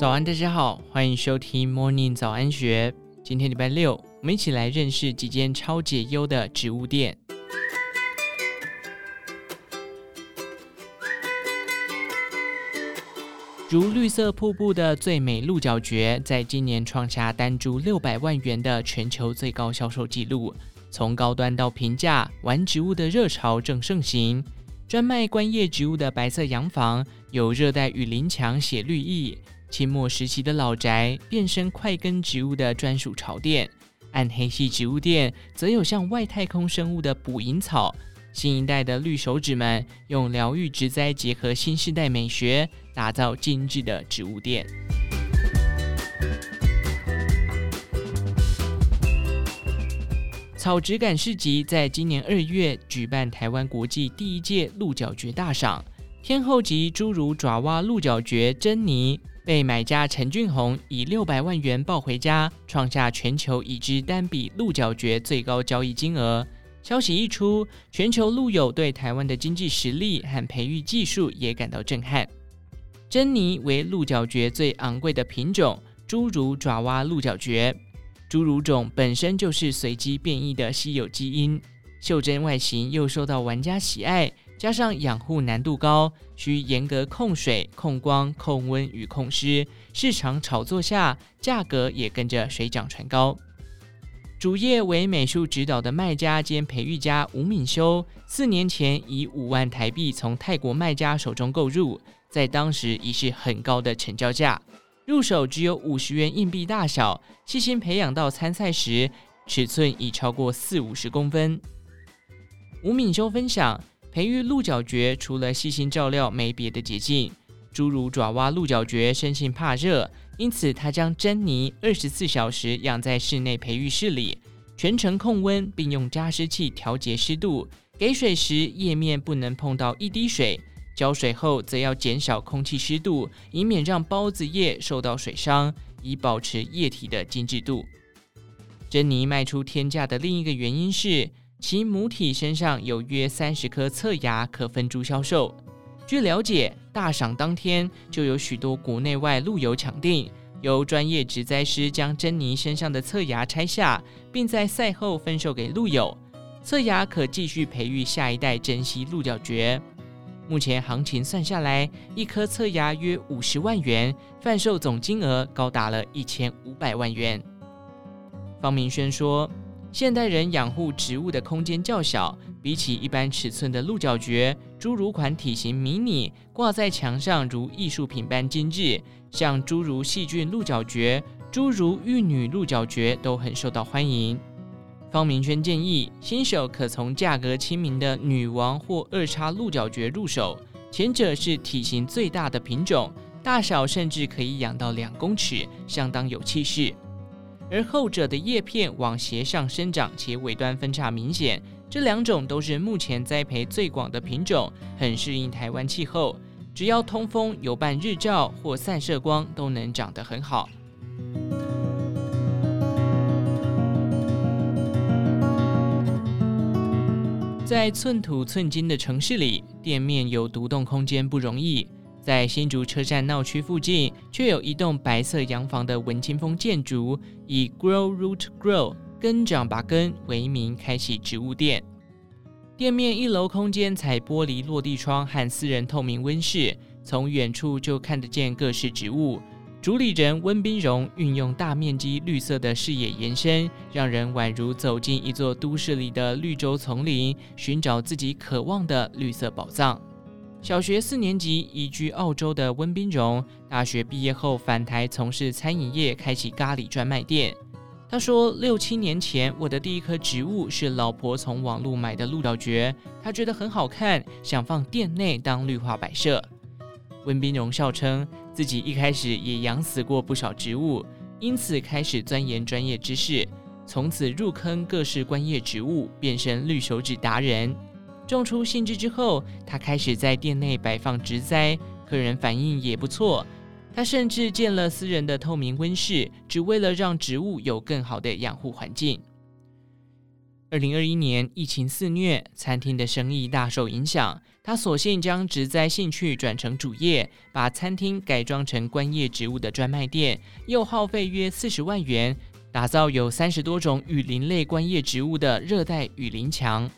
早安，大家好，欢迎收听 Morning 早安学。今天礼拜六，我们一起来认识几间超解忧的植物店。如绿色瀑布的最美鹿角蕨，在今年创下单株六百万元的全球最高销售纪录。从高端到平价，玩植物的热潮正盛行。专卖观叶植物的白色洋房，有热带雨林墙写绿意；清末时期的老宅，变身快根植物的专属潮店；暗黑系植物店，则有像外太空生物的捕蝇草。新一代的绿手指们，用疗愈植栽结合新时代美学，打造精致的植物店。草植感市集在今年二月举办台湾国际第一届鹿角蕨大赏，天后级侏儒爪哇鹿角蕨珍妮被买家陈俊宏以六百万元抱回家，创下全球已知单笔鹿角蕨最高交易金额。消息一出，全球鹿友对台湾的经济实力和培育技术也感到震撼。珍妮为鹿角蕨最昂贵的品种，侏儒爪哇鹿角蕨。侏儒种本身就是随机变异的稀有基因，袖珍外形又受到玩家喜爱，加上养护难度高，需严格控水、控光、控温与控湿，市场炒作下，价格也跟着水涨船高。主业为美术指导的卖家兼培育家吴敏修，四年前以五万台币从泰国卖家手中购入，在当时已是很高的成交价。入手只有五十元硬币大小，细心培养到参赛时，尺寸已超过四五十公分。吴敏修分享，培育鹿角蕨除了细心照料，没别的捷径。侏儒爪哇鹿角蕨生性怕热，因此他将珍妮二十四小时养在室内培育室里，全程控温，并用加湿器调节湿度。给水时，叶面不能碰到一滴水。浇水后，则要减少空气湿度，以免让孢子叶受到水伤，以保持液体的精致度。珍妮卖出天价的另一个原因是，其母体身上有约三十颗侧芽可分株销售。据了解，大赏当天就有许多国内外鹿友抢订，由专业植栽师将珍妮身上的侧芽拆下，并在赛后分售给鹿友。侧芽可继续培育下一代珍稀鹿角蕨。目前行情算下来，一颗侧芽约五十万元，贩售总金额高达了一千五百万元。方明轩说，现代人养护植物的空间较小，比起一般尺寸的鹿角蕨，侏儒款体型迷你，挂在墙上如艺术品般精致。像侏儒细菌鹿角蕨、侏儒玉女鹿角蕨都很受到欢迎。方明轩建议新手可从价格亲民的女王或二叉鹿角蕨入手，前者是体型最大的品种，大小甚至可以养到两公尺，相当有气势；而后者的叶片往斜上生长，且尾端分叉明显，这两种都是目前栽培最广的品种，很适应台湾气候，只要通风、有半日照或散射光，都能长得很好。在寸土寸金的城市里，店面有独栋空间不容易。在新竹车站闹区附近，却有一栋白色洋房的文青风建筑，以 Grow Root Grow 根长把根为名，开启植物店。店面一楼空间采玻璃落地窗和私人透明温室，从远处就看得见各式植物。主理人温彬荣运用大面积绿色的视野延伸，让人宛如走进一座都市里的绿洲丛林，寻找自己渴望的绿色宝藏。小学四年级移居澳洲的温彬荣，大学毕业后返台从事餐饮业，开启咖喱专卖店。他说：“六七年前，我的第一棵植物是老婆从网络买的鹿角蕨，他觉得很好看，想放店内当绿化摆设。”温彬荣笑称，自己一开始也养死过不少植物，因此开始钻研专业知识，从此入坑各式观叶植物，变身绿手指达人。种出兴致之后，他开始在店内摆放植栽，客人反应也不错。他甚至建了私人的透明温室，只为了让植物有更好的养护环境。二零二一年疫情肆虐，餐厅的生意大受影响。他索性将植栽兴趣转成主业，把餐厅改装成观叶植物的专卖店，又耗费约四十万元打造有三十多种雨林类观叶植物的热带雨林墙。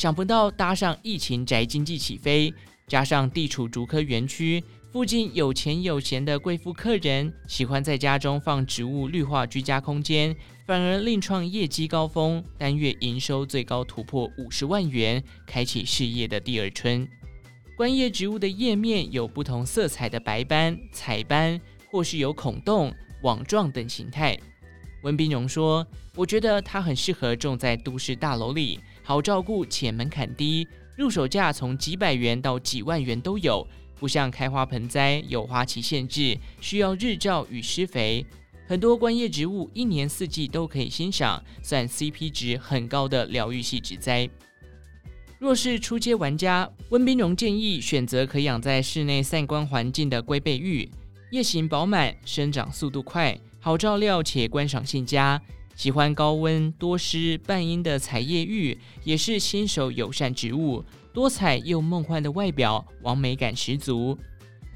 想不到搭上疫情宅经济起飞，加上地处竹科园区。附近有钱有闲的贵妇客人喜欢在家中放植物绿化居家空间，反而另创业绩高峰，单月营收最高突破五十万元，开启事业的第二春。观叶植物的叶面有不同色彩的白斑、彩斑，或是有孔洞、网状等形态。温彬荣说：“我觉得它很适合种在都市大楼里，好照顾且门槛低，入手价从几百元到几万元都有。”不像开花盆栽有花期限制，需要日照与施肥。很多观叶植物一年四季都可以欣赏，算 CP 值很高的疗愈系植栽。若是初阶玩家，温冰荣建议选择可养在室内散光环境的龟背芋，叶形饱满，生长速度快，好照料且观赏性佳。喜欢高温多湿半阴的彩叶芋，也是新手友善植物。多彩又梦幻的外表，完美感十足。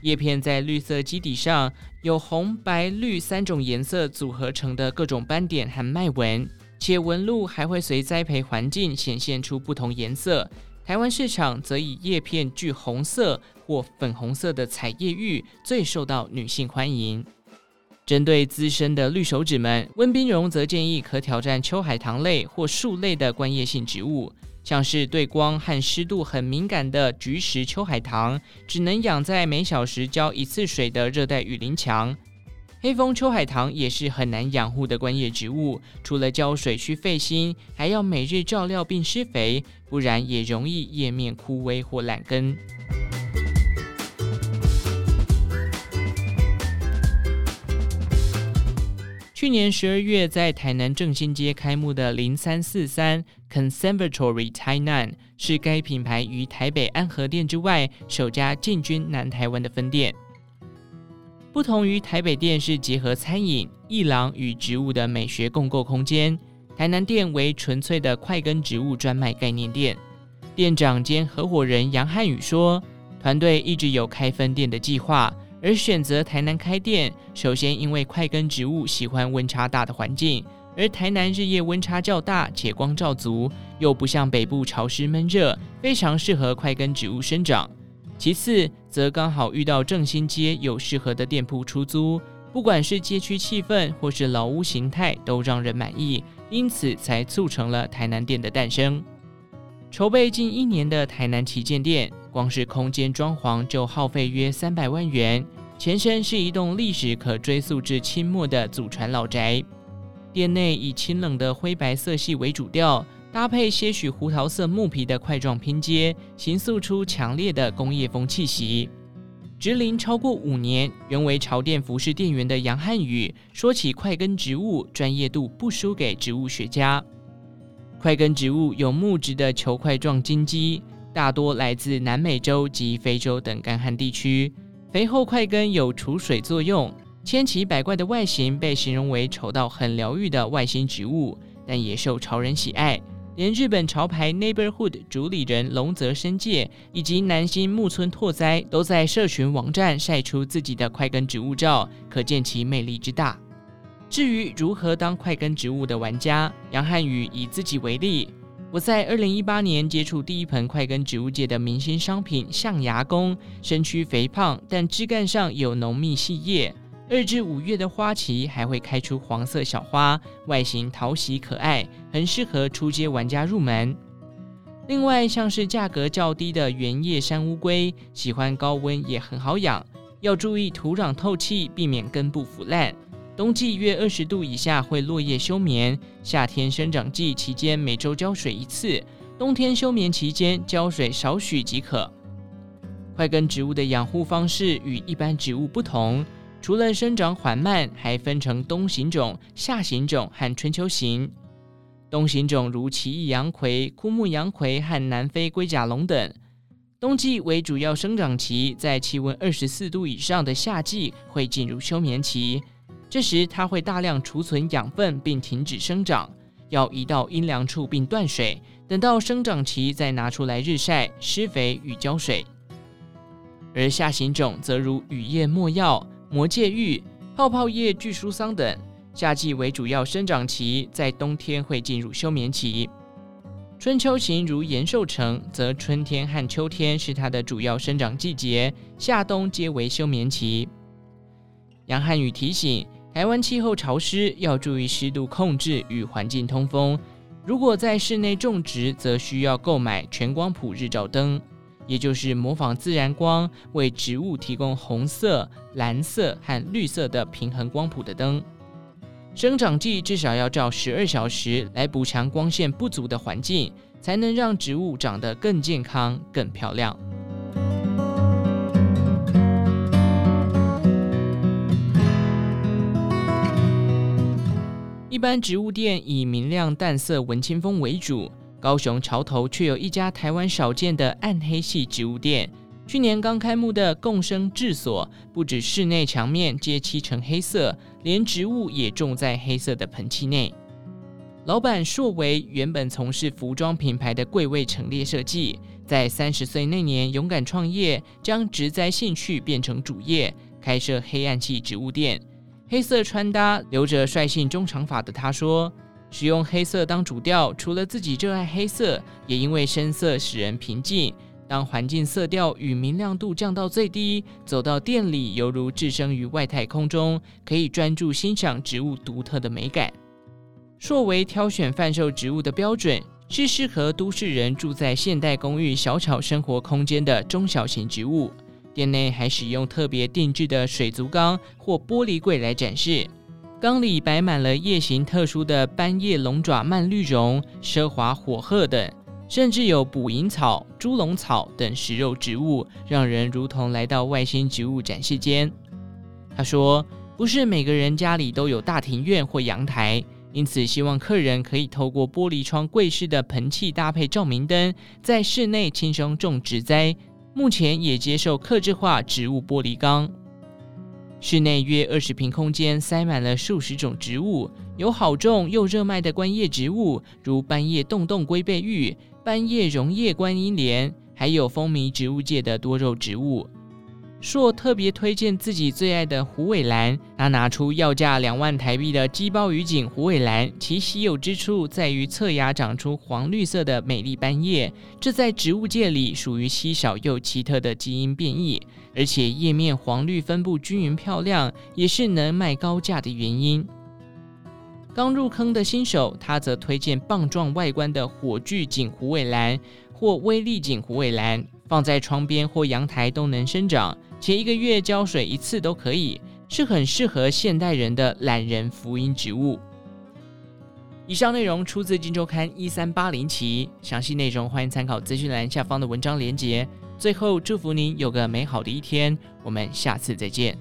叶片在绿色基底上，有红、白、绿三种颜色组合成的各种斑点和脉纹，且纹路还会随栽培环境显现出不同颜色。台湾市场则以叶片具红色或粉红色的彩叶芋最受到女性欢迎。针对资深的绿手指们，温冰荣则建议可挑战秋海棠类或树类的观叶性植物。像是对光和湿度很敏感的菊石秋海棠，只能养在每小时浇一次水的热带雨林墙。黑蜂秋海棠也是很难养护的观叶植物，除了浇水需费心，还要每日照料并施肥，不然也容易叶面枯萎或烂根。去年十二月，在台南正兴街开幕的零三四三 Conservatory 台南，是该品牌于台北安和店之外首家进军南台湾的分店。不同于台北店是结合餐饮、艺廊与植物的美学共构空间，台南店为纯粹的快根植物专卖概念店。店长兼合伙人杨汉宇说，团队一直有开分店的计划。而选择台南开店，首先因为快根植物喜欢温差大的环境，而台南日夜温差较大且光照足，又不像北部潮湿闷热，非常适合快根植物生长。其次，则刚好遇到正兴街有适合的店铺出租，不管是街区气氛或是老屋形态，都让人满意，因此才促成了台南店的诞生。筹备近一年的台南旗舰店，光是空间装潢就耗费约三百万元。前身是一栋历史可追溯至清末的祖传老宅，店内以清冷的灰白色系为主调，搭配些许胡桃色木皮的块状拼接，形塑出强烈的工业风气息。植林超过五年，原为潮店服饰店员的杨汉宇说起块根植物，专业度不输给植物学家。块根植物有木质的球块状茎基，大多来自南美洲及非洲等干旱地区。肥厚块根有储水作用，千奇百怪的外形被形容为丑到很疗愈的外星植物，但也受潮人喜爱。连日本潮牌 Neighborhood 主理人龙泽伸介以及南星木村拓哉都在社群网站晒出自己的块根植物照，可见其魅力之大。至于如何当块根植物的玩家，杨汉宇以自己为例。我在二零一八年接触第一盆快根植物界的明星商品象牙宫，身躯肥胖，但枝干上有浓密细叶。二至五月的花期还会开出黄色小花，外形讨喜可爱，很适合初阶玩家入门。另外，像是价格较低的圆叶山乌龟，喜欢高温也很好养，要注意土壤透气，避免根部腐烂。冬季约二十度以下会落叶休眠，夏天生长季期间每周浇水一次，冬天休眠期间浇水少许即可。块根植物的养护方式与一般植物不同，除了生长缓慢，还分成冬型种、夏型种和春秋型。冬型种如奇异洋葵、枯木洋葵和南非龟甲龙等，冬季为主要生长期，在气温二十四度以上的夏季会进入休眠期。这时，它会大量储存养分并停止生长，要移到阴凉处并断水，等到生长期再拿出来日晒、施肥与浇水。而夏型种则如雨叶没药、魔界玉、泡泡叶巨书桑等，夏季为主要生长期，在冬天会进入休眠期。春秋型如延寿城，则春天和秋天是它的主要生长季节，夏冬皆为休眠期。杨汉宇提醒，台湾气候潮湿，要注意湿度控制与环境通风。如果在室内种植，则需要购买全光谱日照灯。也就是模仿自然光，为植物提供红色、蓝色和绿色的平衡光谱的灯。生长季至少要照十二小时，来补强光线不足的环境，才能让植物长得更健康、更漂亮。一般植物店以明亮淡色文青风为主。高雄桥头却有一家台湾少见的暗黑系植物店。去年刚开幕的共生治所，不止室内墙面皆漆成黑色，连植物也种在黑色的盆器内。老板硕维原本从事服装品牌的柜位陈列设计，在三十岁那年勇敢创业，将植栽兴趣变成主业，开设黑暗系植物店。黑色穿搭，留着率性中长发的他说。使用黑色当主调，除了自己热爱黑色，也因为深色使人平静。当环境色调与明亮度降到最低，走到店里犹如置身于外太空中，可以专注欣赏植物独特的美感。硕为挑选贩售植物的标准是适合都市人住在现代公寓小巧生活空间的中小型植物。店内还使用特别定制的水族缸或玻璃柜来展示。缸里摆满了叶形特殊的斑叶龙爪蔓绿绒、奢华火鹤等，甚至有捕蝇草、猪笼草等食肉植物，让人如同来到外星植物展示间。他说：“不是每个人家里都有大庭院或阳台，因此希望客人可以透过玻璃窗柜式的盆器搭配照明灯，在室内轻松种植栽。目前也接受客制化植物玻璃缸。”室内约二十平空间，塞满了数十种植物，有好种又热卖的观叶植物，如斑叶洞洞龟背芋、斑叶榕叶观音莲，还有风靡植物界的多肉植物。硕特别推荐自己最爱的虎尾兰，他拿出要价两万台币的鸡包鱼颈虎尾兰，其稀有之处在于侧芽长出黄绿色的美丽斑叶，这在植物界里属于稀少又奇特的基因变异，而且叶面黄绿分布均匀漂亮，也是能卖高价的原因。刚入坑的新手，他则推荐棒状外观的火炬颈虎尾兰或威力颈虎尾兰，放在窗边或阳台都能生长。前一个月浇水一次都可以，是很适合现代人的懒人福音植物。以上内容出自《金周刊》一三八零期，详细内容欢迎参考资讯栏下方的文章连接。最后，祝福您有个美好的一天，我们下次再见。